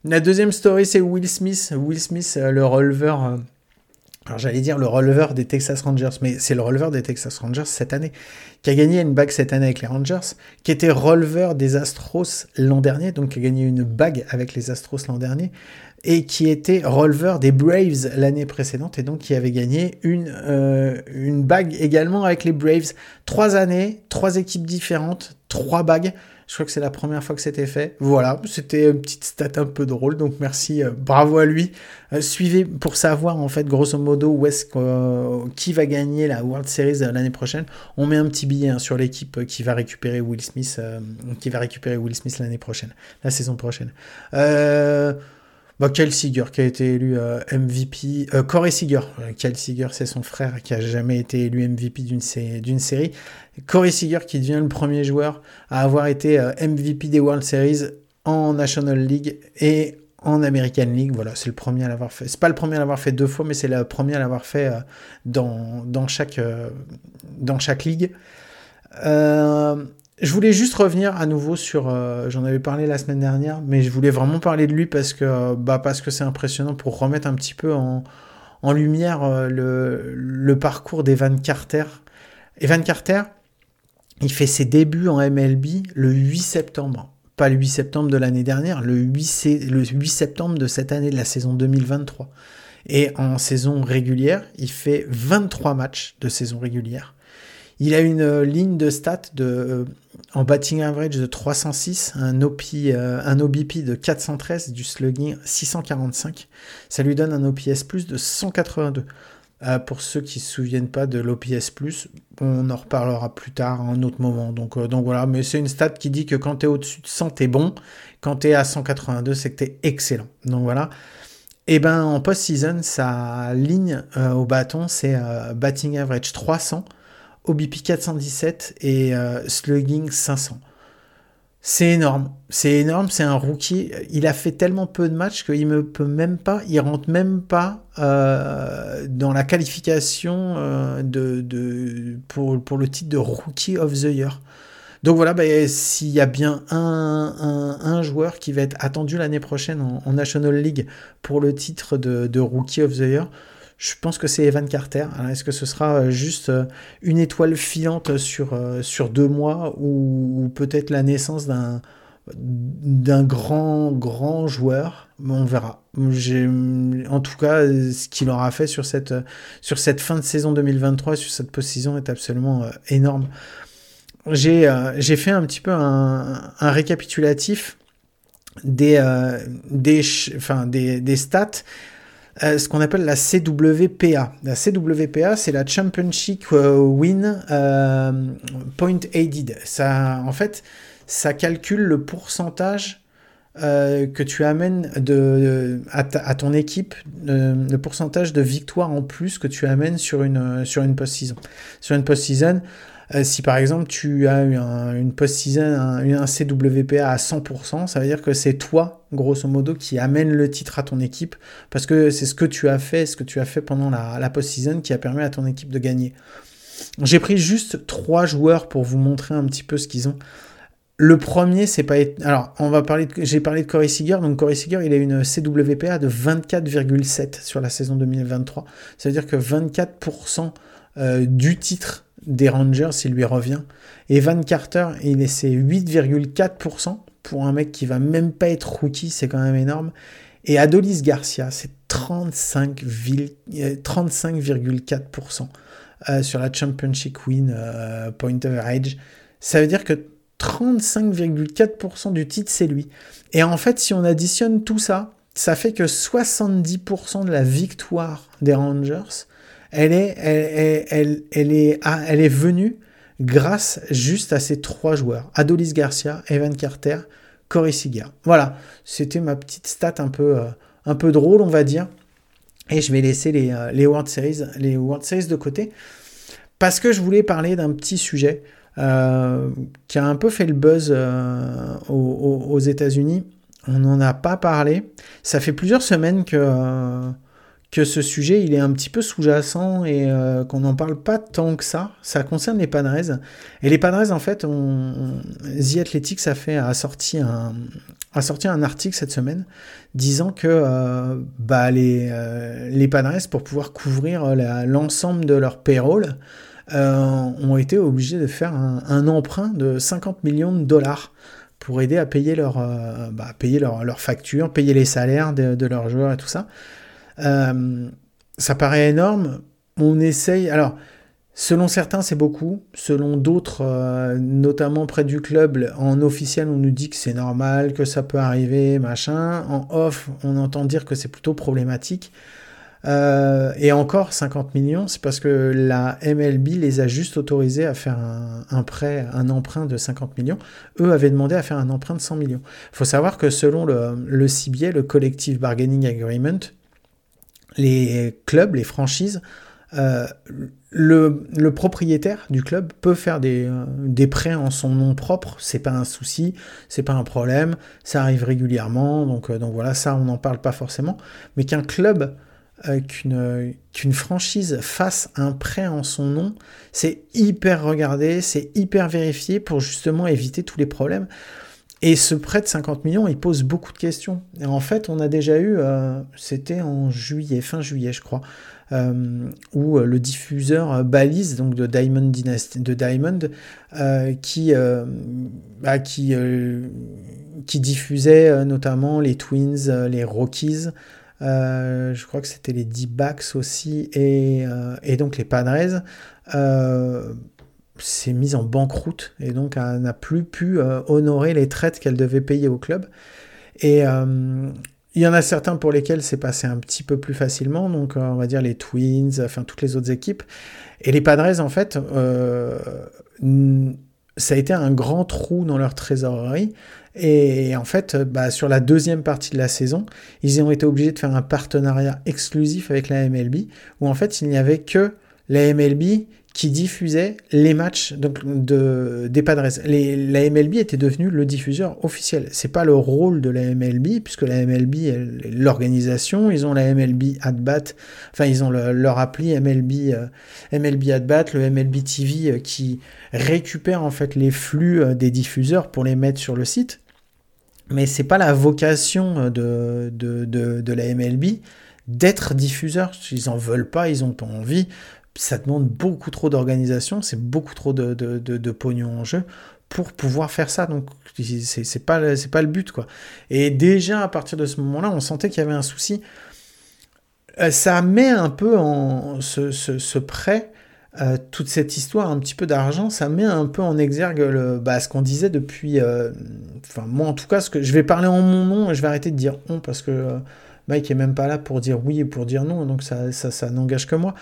La deuxième story, c'est Will Smith. Will Smith, le releveur alors j'allais dire le releveur des Texas Rangers, mais c'est le releveur des Texas Rangers cette année, qui a gagné une bague cette année avec les Rangers, qui était releveur des Astros l'an dernier, donc qui a gagné une bague avec les Astros l'an dernier, et qui était releveur des Braves l'année précédente, et donc qui avait gagné une, euh, une bague également avec les Braves. Trois années, trois équipes différentes, trois bagues. Je crois que c'est la première fois que c'était fait. Voilà, c'était une petite stat un peu drôle, donc merci, euh, bravo à lui. Euh, suivez pour savoir en fait grosso modo où est-ce qui va gagner la World Series l'année prochaine. On met un petit billet hein, sur l'équipe qui va récupérer Will Smith, qui va récupérer Will Smith l'année prochaine, la saison prochaine. Euh, bah, Kyle qui a été élu euh, MVP. Euh, Corey Seager. Euh, Kyle c'est son frère qui a jamais été élu MVP d'une série. Corey Seager qui devient le premier joueur à avoir été MVP des World Series en National League et en American League. Voilà, c'est le premier à l'avoir fait. C'est pas le premier à l'avoir fait deux fois, mais c'est le premier à l'avoir fait dans, dans, chaque, dans chaque ligue. Euh, je voulais juste revenir à nouveau sur, euh, j'en avais parlé la semaine dernière, mais je voulais vraiment parler de lui parce que, bah, parce que c'est impressionnant pour remettre un petit peu en, en lumière euh, le, le, parcours d'Evan Carter. Evan Carter, il fait ses débuts en MLB le 8 septembre. Pas le 8 septembre de l'année dernière, le 8, le 8 septembre de cette année, de la saison 2023. Et en saison régulière, il fait 23 matchs de saison régulière. Il a une euh, ligne de stats de, euh, en batting average de 306, un, euh, un OBP de 413, du slugging 645. Ça lui donne un OPS plus de 182. pour ceux qui ne se souviennent pas de l'OPS plus, on en reparlera plus tard, à un autre moment. Donc, donc voilà, mais c'est une stat qui dit que quand tu es au-dessus de 100, tu bon. Quand tu es à 182, c'est que tu es excellent. Donc voilà. Et eh ben en post-season, sa ligne au bâton, c'est batting average 300 OBP 417 et euh, slugging 500. C'est énorme, c'est énorme, c'est un rookie. Il a fait tellement peu de matchs qu'il ne peut même pas, il rentre même pas euh, dans la qualification euh, de, pour, pour, le titre de Rookie of the Year. Donc voilà, bah, s'il y a bien un, un, joueur qui va être attendu l'année prochaine en, National League pour le titre de, de Rookie of the Year, je pense que c'est Evan Carter. Est-ce que ce sera euh, juste euh, une étoile filante sur, euh, sur deux mois ou, peut-être la naissance d'un d'un grand grand joueur? On verra. En tout cas ce qu'il aura fait sur cette sur cette fin de saison 2023 sur cette post-saison est absolument énorme. J'ai fait un petit peu un, un récapitulatif des des enfin des, des stats euh, ce qu'on appelle la CWPA. La CWPA, c'est la Championship euh, Win euh, Point Aided. Ça, en fait, ça calcule le pourcentage que tu amènes de, à, ton équipe, le pourcentage de victoires en plus que tu amènes sur une, sur une post-season. Sur une post-season, euh, si par exemple tu as une post-season, un, CWPA à 100%, ça veut dire que c'est toi, grosso modo, qui amène le titre à ton équipe, parce que c'est ce que tu as fait, ce que tu as fait pendant la, post-season qui a permis à ton équipe de gagner. J'ai pris juste trois joueurs pour vous montrer un petit peu ce qu'ils ont. Le premier, c'est pas. Alors, on va parler. J'ai parlé de Corey Seager. Donc, Corey Seager, il a une CWPA de 24,7 sur la saison 2023. Ça veut dire que 24% euh, du titre des Rangers, il lui revient. Et Van Carter, il est c'est 8,4% pour un mec qui va même pas être rookie, c'est quand même énorme. Et Adolis Garcia, c'est 35,4% euh, sur la Championship Win euh, Point Average. Ça veut dire que 35,4% du titre, c'est lui. Et en fait, si on additionne tout ça, ça fait que 70% de la victoire des Rangers, elle est, elle, elle, est, ah, elle est venue grâce juste à ces trois joueurs. Adolis Garcia, Evan Carter, Corey Seager. Voilà, c'était ma petite stat un peu, euh, un peu drôle, on va dire. Et je vais laisser les, euh, les, World Series, les World Series de côté. Parce que je voulais parler d'un petit sujet euh, qui a un peu fait le buzz aux, États-Unis. On n'en a pas parlé. Ça fait plusieurs semaines que que ce sujet il est un petit peu sous-jacent et euh, qu'on n'en parle pas tant que ça. Ça concerne les Padres. Et les Padres, en fait, on, The Athletics a, fait, a, sorti un, a sorti un article cette semaine disant que euh, bah, les, euh, les Padres, pour pouvoir couvrir l'ensemble de leur payroll, ont été obligés de faire un, emprunt de 50 millions de dollars pour aider à payer leurs bah, payer leur, leur factures, payer les salaires de leurs joueurs et tout ça. Euh, ça paraît énorme. On essaye. Alors, selon certains, c'est beaucoup. Selon d'autres, euh, notamment près du club, en officiel, on nous dit que c'est normal, que ça peut arriver, machin. En off, on entend dire que c'est plutôt problématique. Euh, et encore 50 millions, c'est parce que la MLB les a juste autorisés à faire un, prêt, un emprunt de 50 millions. Eux avaient demandé à faire un emprunt de 100 millions. Il faut savoir que selon le, le le Collective Bargaining Agreement, les clubs, les franchises, euh, le, propriétaire du club peut faire des, euh, des prêts en son nom propre, c'est pas un souci, c'est pas un problème, ça arrive régulièrement, donc, euh, donc voilà, ça on n'en parle pas forcément, mais qu'un club, qu'une franchise fasse un prêt en son nom, c'est hyper regardé, c'est hyper vérifié pour justement éviter tous les problèmes. Et ce prêt de 50 millions, il pose beaucoup de questions. Et en fait, on a déjà eu, euh, c'était en juillet, fin juillet, je crois, euh, où euh, le diffuseur Balise, donc de Diamond Dynasty, de Diamond, qui, bah, qui, diffusait notamment les Twins, les Rockies, je crois que c'était les D-Backs aussi, et, et, donc les Padres s'est mise en banqueroute et donc n'a plus pu euh, honorer les traites qu'elle devait payer au club. Et euh, il y en a certains pour lesquels c'est passé un petit peu plus facilement, donc euh, on va dire les Twins, enfin toutes les autres équipes. Et les Padres, en fait, ça a été un grand trou dans leur trésorerie. Et en fait, bah, sur la deuxième partie de la saison, ils ont été obligés de faire un partenariat exclusif avec la MLB, où en fait, il n'y avait que la MLB qui diffusait les matchs donc, de, des Padres. la MLB était devenue le diffuseur officiel. C'est pas le rôle de la MLB, puisque la MLB est l'organisation. Ils ont la MLB AdBat, enfin ils ont leur appli MLB, euh, MLB AdBat, le MLB TV euh, qui récupère en fait les flux euh, des diffuseurs pour les mettre sur le site. Mais c'est pas la vocation de, de, de, de la MLB d'être diffuseur. Ils en veulent pas, ils ont pas envie ça demande beaucoup trop d'organisation, c'est beaucoup trop de, de, pognon en jeu pour pouvoir faire ça. Donc c'est pas c'est pas le but quoi. Et déjà à partir de ce moment-là, on sentait qu'il y avait un souci. Euh, ça met un peu en ce, ce, prêt, euh, toute cette histoire, un petit peu d'argent, ça met un peu en exergue bah, ce qu'on disait depuis. Euh, enfin moi en tout cas, ce que je vais parler en mon nom et je vais arrêter de dire on parce que Mike est même pas là pour dire oui et pour dire non, donc ça, ça n'engage que moi.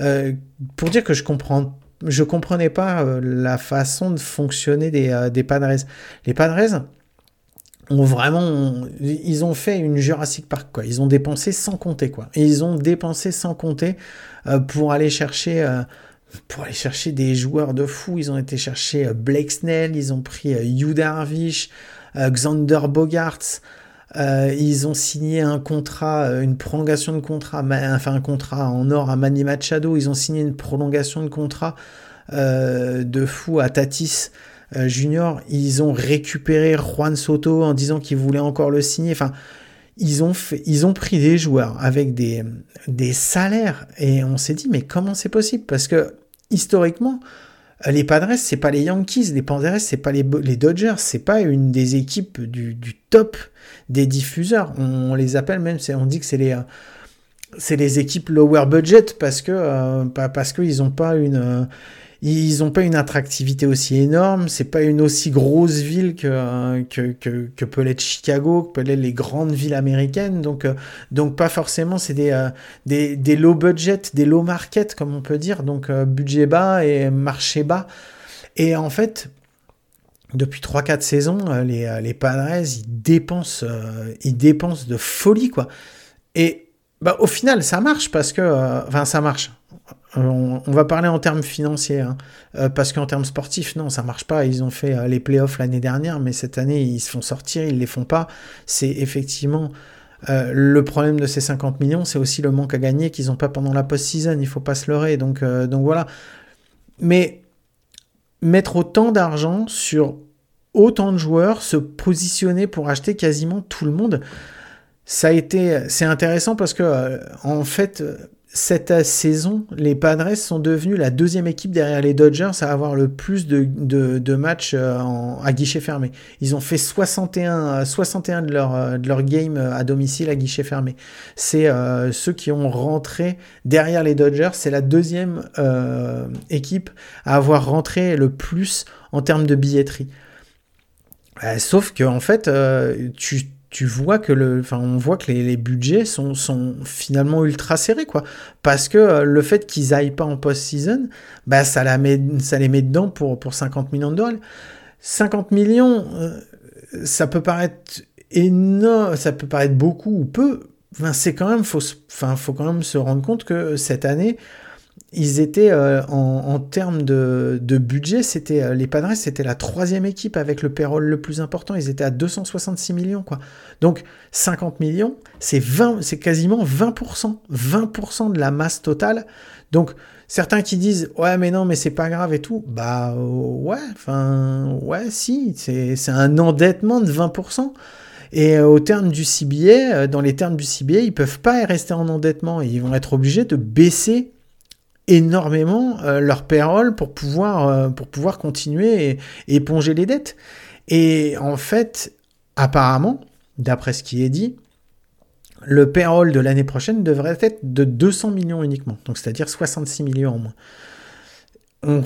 Euh, pour dire que je comprends, je comprenais pas euh, la façon de fonctionner des, euh, des Padres. Les Padres ont vraiment, ils ont fait une Jurassic Park quoi. Ils ont dépensé sans compter quoi. ils ont dépensé sans compter pour aller chercher. pour aller chercher des joueurs de fou, ils ont été chercher Blake Snell, ils ont pris Hugh Darvish, Xander Bogarts, euh, ils ont signé un contrat, euh, une prolongation de contrat, enfin un contrat en or à Manny Machado. Ils ont signé une prolongation de contrat euh, de fou à Tatis Junior. Ils ont récupéré Juan Soto en disant qu'ils voulaient encore le signer. Enfin, ils ont, ils ont pris des joueurs avec des, des salaires et on s'est dit mais comment c'est possible? Parce que historiquement, les Padres, c'est pas les Yankees, les Padres, c'est pas les, Dodgers, c'est pas une des équipes du, top des diffuseurs. On, les appelle même, on dit que c'est les, c'est les équipes lower budget parce que, euh, parce qu'ils n'ont pas une, ils ont pas une attractivité aussi énorme. C'est pas une aussi grosse ville que, que, que, peut l'être Chicago, que peut l'être les grandes villes américaines. Donc, euh, donc pas forcément, c'est des, euh, des, des, low budget, des low market, comme on peut dire. Donc, budget bas et marché bas. Et en fait, depuis 3-4 saisons, les, les Padres, ils dépensent, ils dépensent de folie, quoi. Et bah, au final, ça marche parce que. enfin, ça marche. On, va parler en termes financiers, hein. parce qu'en termes sportifs, non, ça marche pas. Ils ont fait les playoffs l'année dernière, mais cette année, ils se font sortir, ils les font pas. C'est effectivement euh, le problème de ces 50 millions, c'est aussi le manque à gagner qu'ils n'ont pas pendant la post-season, il faut pas se leurrer. Donc, euh, donc voilà. Mais mettre autant d'argent sur autant de joueurs, se positionner pour acheter quasiment tout le monde, ça a été, c'est intéressant parce que euh, en fait, cette saison, les Padres sont devenus la deuxième équipe derrière les Dodgers à avoir le plus de, de, matchs euh, à guichet fermé. Ils ont fait 61, 61 de leur, euh, de leur game euh, à domicile à guichet fermé. C'est ceux qui ont rentré derrière les Dodgers. C'est la deuxième équipe à avoir rentré le plus en termes de billetterie. sauf que en fait, tu tu vois que le, enfin, on voit que les, budgets sont, sont, finalement ultra serrés, quoi. Parce que euh, le fait qu'ils aillent pas en post-season, bah, ça, la met, ça les met dedans pour, pour 50 millions de dollars. 50 millions, euh, ça peut paraître énorme, ça peut paraître beaucoup ou peu. Enfin, c'est quand même, faut, enfin, faut quand même se rendre compte que cette année, ils étaient euh, en, termes de, budget, c'était euh, les Padres, c'était la troisième équipe avec le payroll le plus important. Ils étaient à 266 millions, quoi. Donc 50 millions, c'est 20, c'est quasiment 20%, 20% de la masse totale. Donc certains qui disent ouais mais non mais c'est pas grave et tout, bah ouais, enfin ouais si, c'est un endettement de 20%. Et euh, au terme du CBA, dans les termes du CBA, ils peuvent pas rester en endettement et ils vont être obligés de baisser énormément euh, leur payroll pour pouvoir, euh, pour pouvoir continuer et, éponger les dettes. Et en fait, apparemment, d'après ce qui est dit, le payroll de l'année prochaine devrait être de 200 millions uniquement, donc c'est-à-dire 66 millions en moins.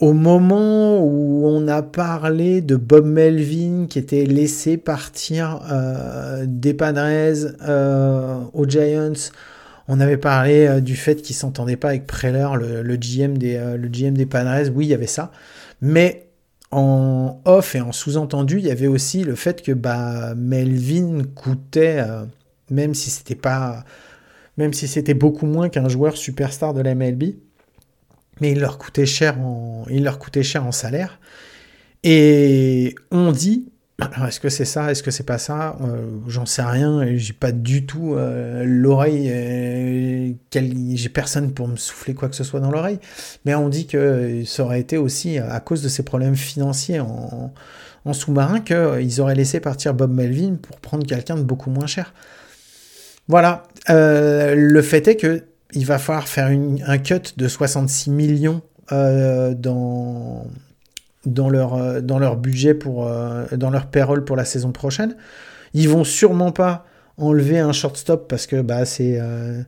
au moment où on a parlé de Bob Melvin qui était laissé partir euh, des Padres aux Giants on avait parlé euh, du fait qu'il s'entendait pas avec Preller, le, GM des, euh, le GM des Padres. Oui, il y avait ça. Mais en off et en sous-entendu, il y avait aussi le fait que bah, Melvin coûtait, euh, même si c'était pas, même si c'était beaucoup moins qu'un joueur superstar de la MLB, mais il leur coûtait cher en, il leur coûtait cher en salaire. Et on dit est-ce que c'est ça Est-ce que c'est pas ça? Euh, J'en sais rien. J'ai pas du tout euh, l'oreille. Euh, j'ai personne pour me souffler quoi que ce soit dans l'oreille. Mais on dit que ça aurait été aussi à cause de ces problèmes financiers en, sous-marin qu'ils auraient laissé partir Bob Melvin pour prendre quelqu'un de beaucoup moins cher. Voilà. le fait est que il va falloir faire un cut de 66 millions dans dans leur, euh, dans leur budget, pour, euh, dans leur payroll pour la saison prochaine. Ils vont sûrement pas enlever un shortstop parce que bah, c'est euh,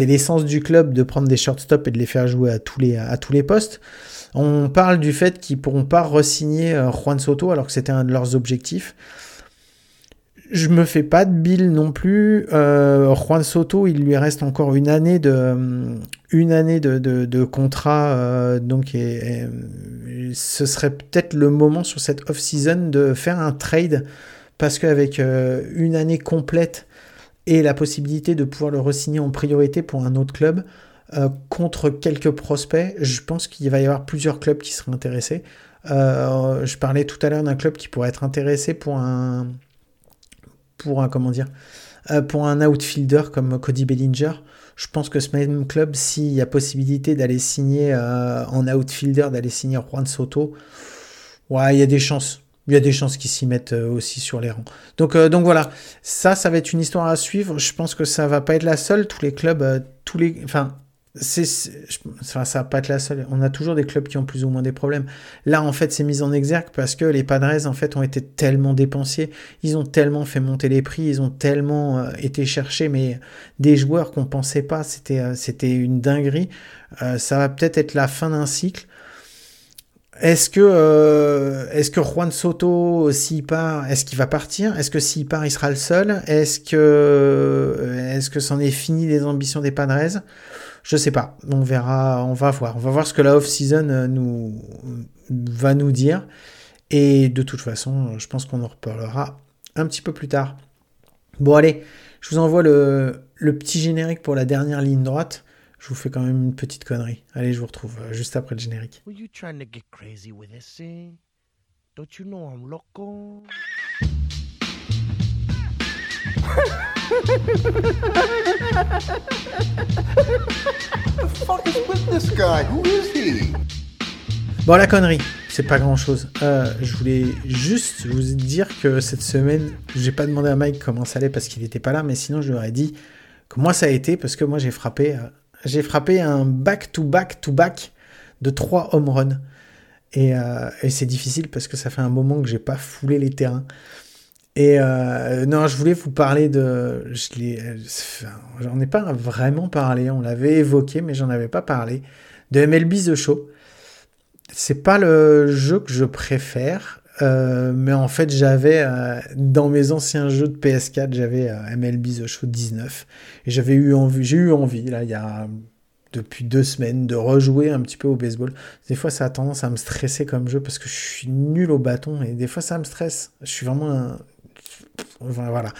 l'essence du club de prendre des shortstops et de les faire jouer à tous les, à tous les postes. On parle du fait qu'ils pourront pas re-signer Juan Soto alors que c'était un de leurs objectifs je me fais pas de bill non plus. Euh, Juan Soto, il lui reste encore une année de, de, contrat. Euh, donc, ce serait peut-être le moment sur cette off-season de faire un trade. Parce qu'avec euh, une année complète et la possibilité de pouvoir le re-signer en priorité pour un autre club, contre quelques prospects, je pense qu'il va y avoir plusieurs clubs qui seraient intéressés. je parlais tout à l'heure d'un club qui pourrait être intéressé pour un pour un, comment dire, euh, pour un outfielder comme Cody Bellinger. Je pense que ce même club, s'il y a possibilité d'aller signer euh, en outfielder, d'aller signer Juan Soto, ouais, il y a des chances. Il y a des chances qu'ils s'y mettent euh, aussi sur les rangs. Donc, donc voilà, ça, ça va être une histoire à suivre. Je pense que ça va pas être la seule. Tous les clubs, tous les, enfin, c'est, ça va pas être la seule. On a toujours des clubs qui ont plus ou moins des problèmes. Là, en fait, c'est mis en exergue parce que les Padres, en fait, ont été tellement dépensiers. Ils ont tellement fait monter les prix. Ils ont tellement euh, été chercher, mais des joueurs qu'on pensait pas. C'était, euh, c'était une dinguerie. Euh, ça va peut-être être la fin d'un cycle. Est-ce que, est-ce que Juan Soto, s'il part, est-ce qu'il va partir? Est-ce que s'il part, il sera le seul? Est-ce que, est-ce que c'en est fini les ambitions des Padres? Je sais pas. On verra, on va voir. On va voir ce que la off-season nous va nous dire. Et de toute façon, je pense qu'on en reparlera un petit peu plus tard. Bon, allez, je vous envoie le, petit générique pour la dernière ligne droite. Je vous fais quand même une petite connerie. Allez, je vous retrouve euh, juste après le générique. [laughs] Bon, la connerie c'est pas grand chose. Euh, je voulais juste vous dire que cette semaine, j'ai pas demandé à Mike comment ça allait parce qu'il était pas là, mais sinon je lui aurais dit que moi ça a été parce que moi j'ai frappé, euh, un back to back to back de trois home runs. Et, euh, et c'est difficile parce que ça fait un moment que j'ai pas foulé les terrains. Et non, je voulais vous parler de. J'en ai pas vraiment parlé, on l'avait évoqué, mais j'en avais pas parlé. De MLB The Show c'est pas le jeu que je préfère, euh, mais en fait j'avais euh, dans mes anciens jeux de PS4 j'avais euh, MLB The Show 19 et j'avais eu envie, j'ai eu envie là il y a depuis deux semaines de rejouer un petit peu au baseball. Des fois ça a tendance à me stresser comme jeu parce que je suis nul au bâton et des fois ça me stresse. Je suis vraiment un, voilà.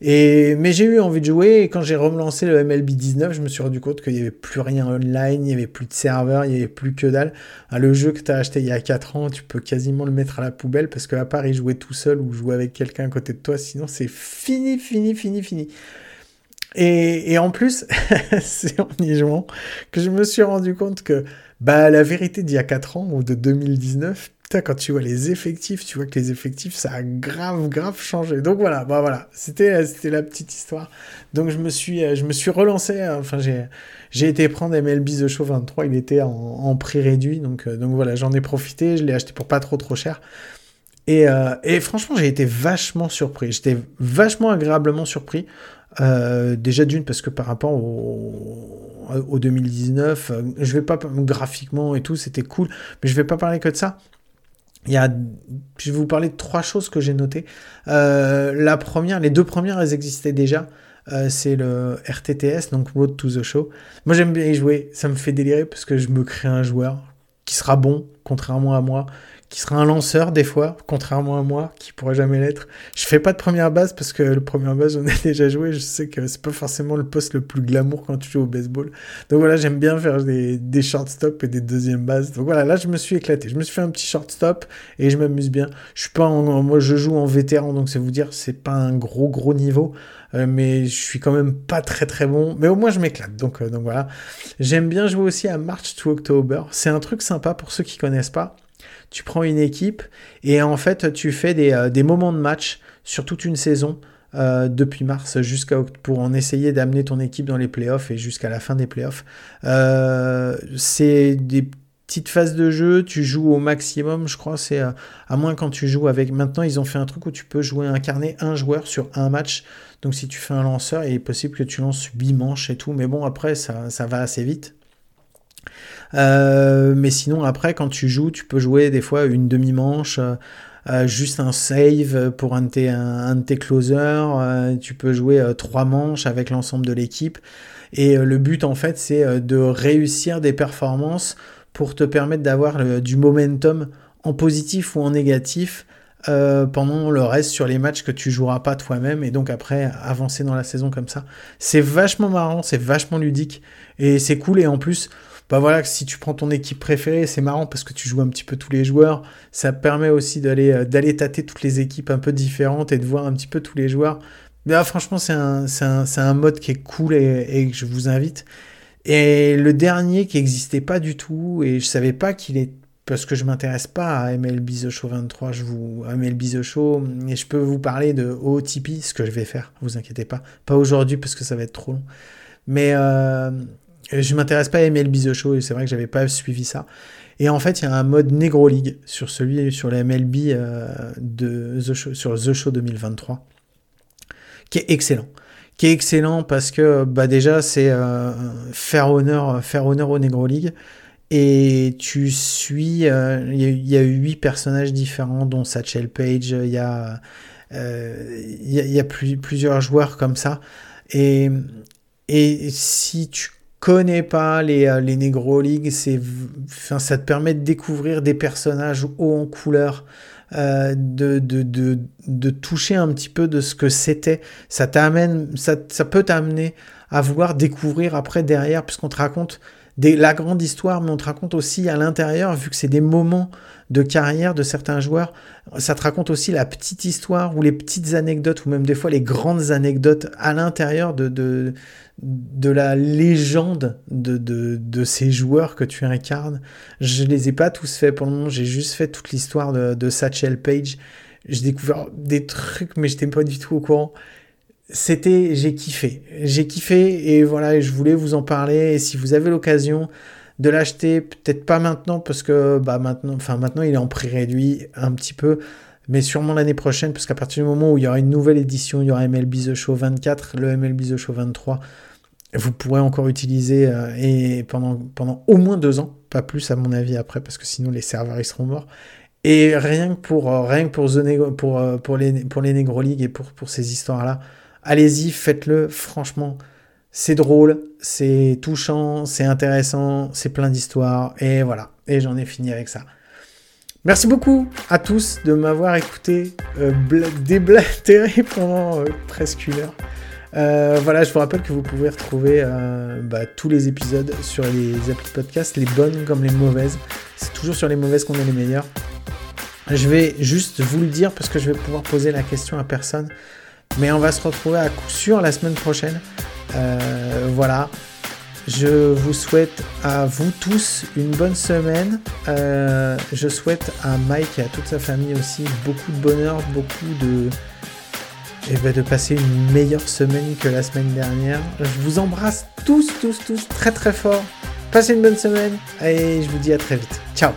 Et, mais j'ai eu envie de jouer et quand j'ai relancé le MLB 19, je me suis rendu compte qu'il n'y avait plus rien online, il n'y avait plus de serveur, il n'y avait plus que dalle. Ah, le jeu que tu as acheté il y a 4 ans, tu peux quasiment le mettre à la poubelle parce qu'à part y jouer tout seul ou jouer avec quelqu'un à côté de toi, sinon c'est fini, fini, fini, fini. Et, et en plus, [laughs] c'est en y jouant que je me suis rendu compte que bah, la vérité d'il y a 4 ans ou de 2019, quand tu vois les effectifs, tu vois que les effectifs, ça a grave, grave changé. Donc voilà, bah voilà, c'était, c'était la petite histoire. Donc je me suis, je me suis relancé, enfin j'ai, j'ai été prendre MLB The Show 23, il était en, prix réduit, donc, euh, donc voilà, j'en ai profité, je l'ai acheté pour pas trop trop cher. Et, euh, et franchement, j'ai été vachement surpris, j'étais vachement agréablement surpris. Euh, déjà d'une parce que par rapport au, au 2019, je vais pas graphiquement et tout, c'était cool, mais je vais pas parler que de ça. Je vais vous parler de trois choses que j'ai notées. Euh, la première, les deux premières, elles existaient déjà. Euh, c'est le RTTS, donc Road to the Show. Moi, j'aime bien y jouer. Ça me fait délirer parce que je me crée un joueur qui sera bon, contrairement à moi, qui sera un lanceur des fois, contrairement à moi, qui pourrait jamais l'être. Je fais pas de première base parce que le première base, j'en ai [laughs] déjà joué. Je sais que c'est pas forcément le poste le plus glamour quand tu joues au baseball. Donc voilà, j'aime bien faire des, des shortstop et des deuxièmes bases. Donc voilà, là, je me suis éclaté. Je me suis fait un petit shortstop et je m'amuse bien. Je suis pas en, moi, je joue en vétéran, donc c'est vous dire, c'est pas un gros, gros niveau. Euh, mais je suis quand même pas très très bon, mais au moins je m'éclate. Donc, euh, donc voilà. J'aime bien jouer aussi à March to October. C'est un truc sympa pour ceux qui connaissent pas tu prends une équipe et en fait tu fais des, euh, moments de match sur toute une saison euh, depuis mars jusqu'à pour en essayer d'amener ton équipe dans les playoffs et jusqu'à la fin des playoffs. Euh, c'est des petites phases de jeu, tu joues au maximum, je crois, c'est à moins quand tu joues avec. Maintenant, ils ont fait un truc où tu peux jouer incarner un joueur sur un match. Donc, si tu fais un lanceur, il est possible que tu lances 8 manches et tout, mais bon, après, ça va assez vite. Euh, mais sinon, après, quand tu joues, tu peux jouer des fois une demi-manche. Euh, euh, juste un save pour un de tes, un, closers, tu peux jouer trois manches avec l'ensemble de l'équipe. Et le but, en fait, c'est de réussir des performances pour te permettre d'avoir du momentum en positif ou en négatif pendant le reste sur les matchs que tu joueras pas toi-même et donc après avancer dans la saison comme ça. C'est vachement marrant, c'est vachement ludique et c'est cool et en plus bah voilà, si tu prends ton équipe préférée, c'est marrant parce que tu joues un petit peu tous les joueurs. Ça permet aussi d'aller euh, d'aller tâter toutes les équipes un peu différentes et de voir un petit peu tous les joueurs. Mais ah, franchement, c'est un, un, un, mode qui est cool et, et, je vous invite. Et le dernier qui n'existait pas du tout, et je savais pas qu'il est. Parce que je m'intéresse pas à MLB The Show 23, je vous. MLB The Show, et je peux vous parler de OTP, ce que je vais faire, vous inquiétez pas. Pas aujourd'hui parce que ça va être trop long. Mais euh, je m'intéresse pas à MLB The Show et c'est vrai que j'avais pas suivi ça. Et en fait, il y a un mode Negro League sur celui sur la MLB euh, de The Show, sur The Show 2023 qui est excellent. Qui est excellent parce que bah déjà c'est euh, faire honneur faire honneur au Negro League et tu suis euh, il y, a huit personnages différents dont Satchel Page, il y a il y a, plusieurs joueurs comme ça et et si tu connais pas les, euh, les Negro League, enfin, ça te permet de découvrir des personnages hauts en couleur, euh, de, de, de, de, toucher un petit peu de ce que c'était. Ça t'amène, ça, ça peut t'amener à vouloir découvrir après derrière, puisqu'on te raconte des, la grande histoire, mais on te raconte aussi à l'intérieur, vu que c'est des moments de carrière de certains joueurs, ça te raconte aussi la petite histoire ou les petites anecdotes, ou même des fois les grandes anecdotes à l'intérieur de, de, de la légende de, de, de, ces joueurs que tu incarnes. Je les ai pas tous faits pour le moment, j'ai juste fait toute l'histoire de, de Satchel Page. J'ai découvert des trucs, mais j'étais pas du tout au courant c'était, j'ai kiffé. J'ai kiffé et voilà, je voulais vous en parler. Et si vous avez l'occasion de l'acheter, peut-être pas maintenant parce que bah maintenant, enfin maintenant il est en prix réduit un petit peu, mais sûrement l'année prochaine parce qu'à partir du moment où il y aura une nouvelle édition, il y aura MLB The Show 24, le MLB The Show 23, vous pourrez encore utiliser euh, et pendant au moins deux ans, pas plus à mon avis après parce que sinon les serveurs ils seront morts. Et rien que pour euh, rien pour The euh, les pour Negro League et pour pour ces histoires là allez-y, faites-le, franchement, c'est drôle, c'est touchant, c'est intéressant, c'est plein d'histoires, et voilà, et j'en ai fini avec ça. Merci beaucoup à tous de m'avoir écouté euh, déblatérer [laughs] pendant euh, presque une heure. Euh, voilà, je vous rappelle que vous pouvez retrouver euh, bah, tous les épisodes sur les applis podcast, les bonnes comme les mauvaises. C'est toujours sur les mauvaises qu'on est les meilleurs. Je vais juste vous le dire parce que je vais pouvoir poser la question à personne. Mais on va se retrouver à coup sûr la semaine prochaine. Euh, voilà. Je vous souhaite à vous tous une bonne semaine. Euh, je souhaite à Mike et à toute sa famille aussi beaucoup de bonheur, beaucoup de. Et eh ben, de passer une meilleure semaine que la semaine dernière. Je vous embrasse tous, tous, tous très très fort. Passez une bonne semaine et je vous dis à très vite. Ciao